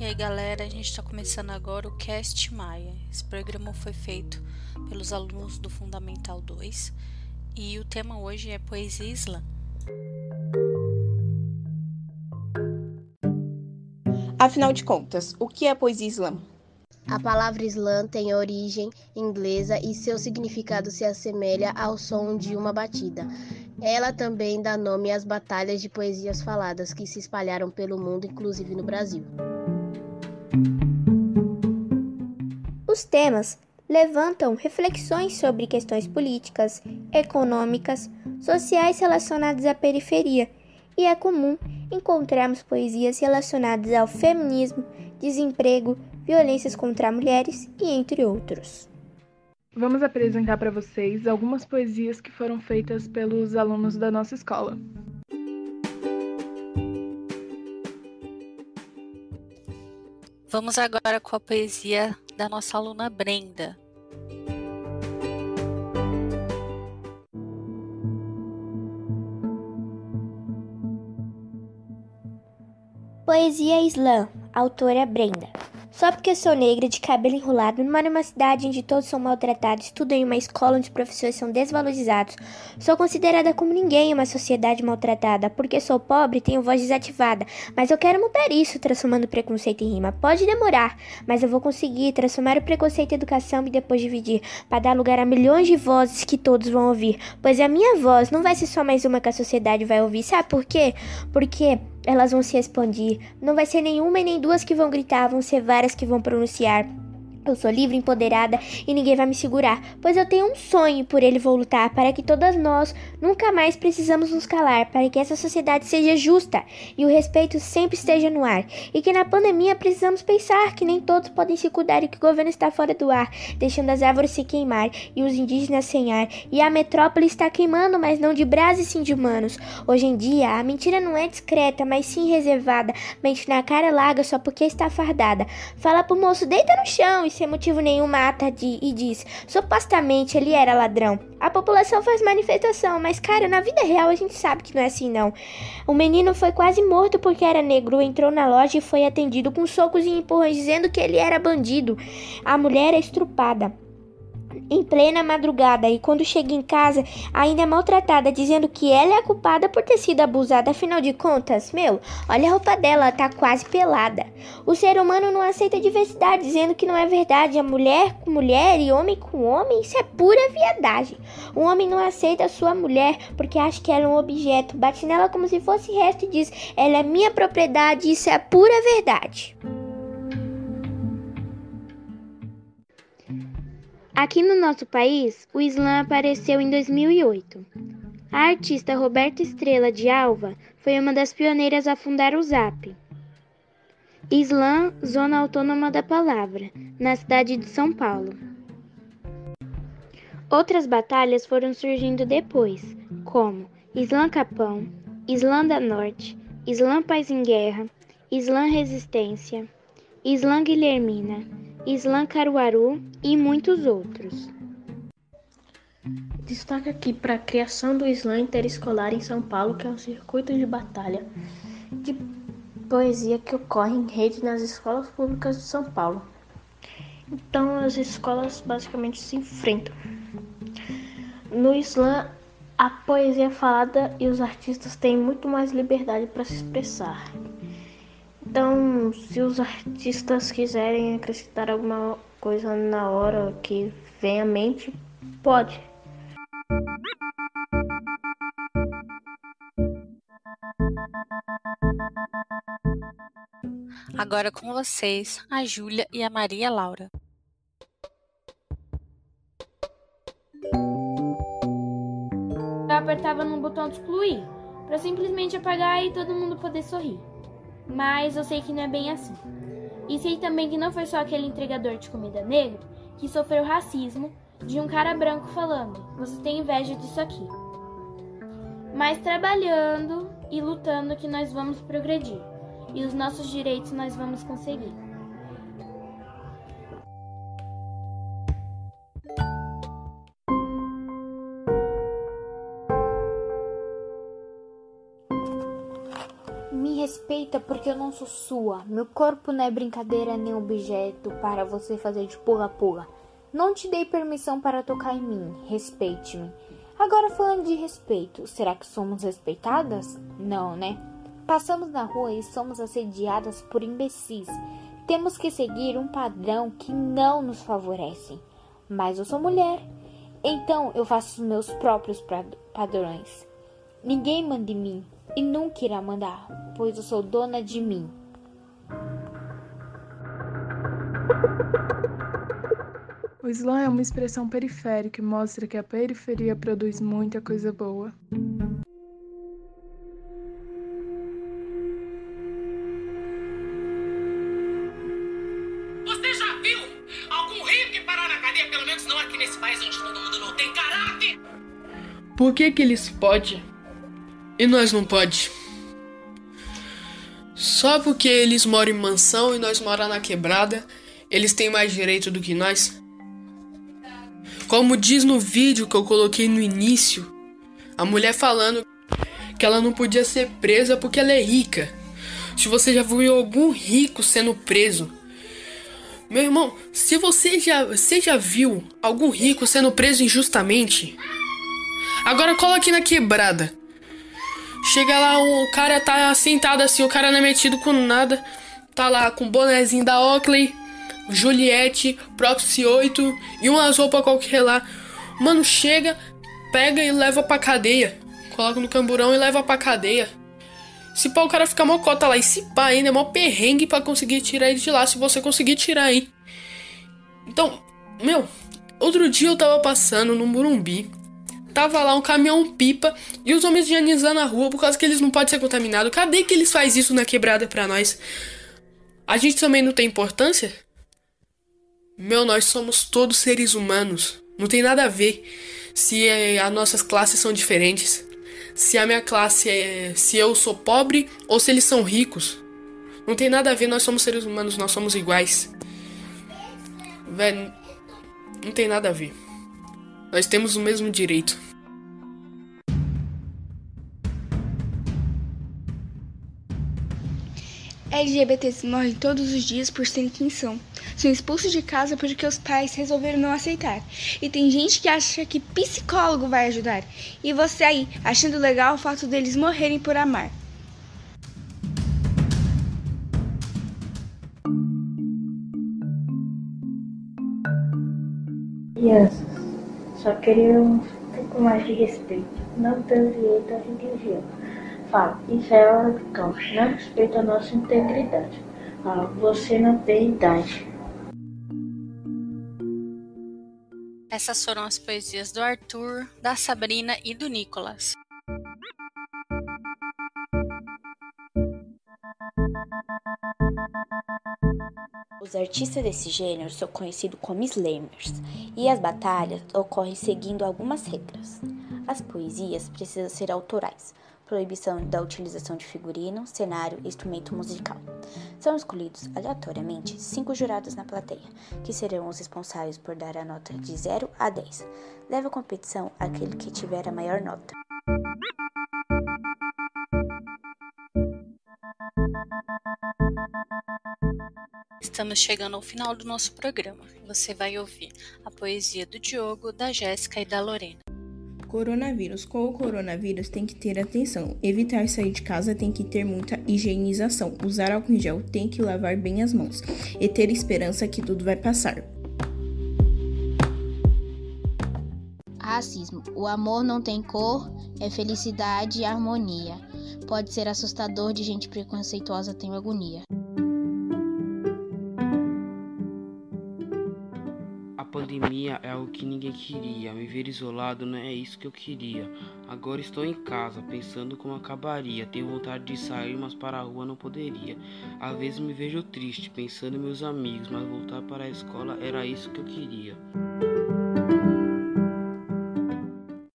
E aí galera, a gente está começando agora o Cast Maia. Esse programa foi feito pelos alunos do Fundamental 2 e o tema hoje é poesia islã. Afinal de contas, o que é poesia islã? A palavra islã tem origem inglesa e seu significado se assemelha ao som de uma batida. Ela também dá nome às batalhas de poesias faladas que se espalharam pelo mundo, inclusive no Brasil. Os temas levantam reflexões sobre questões políticas, econômicas, sociais relacionadas à periferia, e é comum encontrarmos poesias relacionadas ao feminismo, desemprego, violências contra mulheres e entre outros. Vamos apresentar para vocês algumas poesias que foram feitas pelos alunos da nossa escola. Vamos agora com a poesia da nossa aluna Brenda. Poesia Islã, autora Brenda. Só porque sou negra, de cabelo enrolado, moro numa cidade onde todos são maltratados, estudo em uma escola onde os professores são desvalorizados. Sou considerada como ninguém em uma sociedade maltratada, porque sou pobre tenho voz desativada. Mas eu quero mudar isso, transformando preconceito em rima. Pode demorar, mas eu vou conseguir transformar o preconceito em educação e depois dividir, para dar lugar a milhões de vozes que todos vão ouvir. Pois a minha voz não vai ser só mais uma que a sociedade vai ouvir. Sabe por quê? Porque elas vão se expandir. Não vai ser nenhuma e nem duas que vão gritar, vão ser várias que vão pronunciar. Eu sou livre, empoderada e ninguém vai me segurar, pois eu tenho um sonho e por ele vou lutar para que todas nós nunca mais precisamos nos calar, para que essa sociedade seja justa e o respeito sempre esteja no ar. E que na pandemia precisamos pensar que nem todos podem se cuidar e que o governo está fora do ar, deixando as árvores se queimar e os indígenas sem ar. E a metrópole está queimando, mas não de brasa e sim de humanos. Hoje em dia, a mentira não é discreta, mas sim reservada, mente na cara larga só porque está fardada. Fala pro moço, deita no chão sem motivo nenhum mata de, e diz: supostamente ele era ladrão. A população faz manifestação, mas cara, na vida real a gente sabe que não é assim não. O menino foi quase morto porque era negro, entrou na loja e foi atendido com socos e empurrões dizendo que ele era bandido. A mulher é estrupada em plena madrugada e quando chega em casa ainda é maltratada, dizendo que ela é a culpada por ter sido abusada. Afinal de contas, meu, olha a roupa dela, tá quase pelada. O ser humano não aceita diversidade, dizendo que não é verdade. A mulher com mulher e homem com homem, isso é pura viadagem. O homem não aceita a sua mulher porque acha que ela é um objeto, bate nela como se fosse resto e diz: ela é minha propriedade, isso é pura verdade. Aqui no nosso país, o Islã apareceu em 2008. A artista Roberta Estrela de Alva foi uma das pioneiras a fundar o ZAP. Islã, Zona Autônoma da Palavra, na cidade de São Paulo. Outras batalhas foram surgindo depois, como Islã Capão, Islã da Norte, Islã Paz em Guerra, Islã Resistência, Islã Guilhermina, Islã Caruaru e muitos outros. Destaque aqui para a criação do Islã Interescolar em São Paulo, que é um circuito de batalha de poesia que ocorre em rede nas escolas públicas de São Paulo. Então, as escolas basicamente se enfrentam. No Islã, a poesia é falada e os artistas têm muito mais liberdade para se expressar. Então, se os artistas quiserem acrescentar alguma coisa na hora que vem à mente, pode. Agora com vocês, a Júlia e a Maria Laura. Eu apertava no botão de excluir, para simplesmente apagar e todo mundo poder sorrir mas eu sei que não é bem assim. E sei também que não foi só aquele entregador de comida negro que sofreu racismo de um cara branco falando: você tem inveja disso aqui. Mas trabalhando e lutando que nós vamos progredir e os nossos direitos nós vamos conseguir. Porque eu não sou sua. Meu corpo não é brincadeira nem objeto para você fazer de pula-pula. Não te dei permissão para tocar em mim. Respeite-me. Agora falando de respeito, será que somos respeitadas? Não, né? Passamos na rua e somos assediadas por imbecis. Temos que seguir um padrão que não nos favorece. Mas eu sou mulher, então eu faço os meus próprios padrões. Ninguém manda em mim e nunca irá mandar, pois eu sou dona de mim. O slam é uma expressão periférica que mostra que a periferia produz muita coisa boa. Você já viu algum rico que parou na cadeia? Pelo menos não aqui nesse país onde todo mundo não tem caráter. Por que que eles podem e nós não pode? Só porque eles moram em mansão e nós moramos na quebrada, eles têm mais direito do que nós? Como diz no vídeo que eu coloquei no início, a mulher falando que ela não podia ser presa porque ela é rica. Se você já viu algum rico sendo preso, meu irmão, se você já, você já viu algum rico sendo preso injustamente, agora coloque na quebrada. Chega lá, o cara tá sentado assim, o cara não é metido com nada, tá lá com o bonezinho da Oakley, Juliette, Proxy 8 e umas roupas qualquer lá. Mano, chega, pega e leva pra cadeia. Coloca no camburão e leva pra cadeia. Se pá, o cara fica mocota lá. E se pá, ainda é mó perrengue pra conseguir tirar ele de lá. Se você conseguir tirar aí. Então, meu, outro dia eu tava passando no Murumbi. Tava lá um caminhão pipa e os homens higienizando a rua por causa que eles não podem ser contaminados. Cadê que eles fazem isso na quebrada pra nós? A gente também não tem importância? Meu, nós somos todos seres humanos. Não tem nada a ver se é, as nossas classes são diferentes. Se a minha classe é. Se eu sou pobre ou se eles são ricos. Não tem nada a ver, nós somos seres humanos, nós somos iguais. Velho, não tem nada a ver. Nós temos o mesmo direito. LGBTs morrem todos os dias por serem quem são. São expulsos de casa porque os pais resolveram não aceitar. E tem gente que acha que psicólogo vai ajudar. E você aí, achando legal o fato deles morrerem por amar. Crianças, só queria um pouco mais de respeito, não pelo direito à religião Fala, isso é hora do cão. Não respeita a nossa integridade. Fala, você não tem idade. Essas foram as poesias do Arthur, da Sabrina e do Nicolas. Os artistas desse gênero são conhecidos como slammers, e as batalhas ocorrem seguindo algumas regras. As poesias precisam ser autorais, proibição da utilização de figurino, cenário e instrumento musical. São escolhidos aleatoriamente cinco jurados na plateia, que serão os responsáveis por dar a nota de 0 a 10. Leva a competição aquele que tiver a maior nota. Estamos chegando ao final do nosso programa. Você vai ouvir a poesia do Diogo, da Jéssica e da Lorena. Coronavírus. Com o coronavírus tem que ter atenção. Evitar sair de casa tem que ter muita higienização. Usar álcool em gel tem que lavar bem as mãos. E ter esperança que tudo vai passar. Racismo. O amor não tem cor, é felicidade e harmonia. Pode ser assustador de gente preconceituosa tem agonia. Pandemia é algo que ninguém queria. Me ver isolado não é isso que eu queria. Agora estou em casa, pensando como acabaria. Tenho vontade de sair, mas para a rua não poderia. Às vezes me vejo triste, pensando em meus amigos, mas voltar para a escola era isso que eu queria.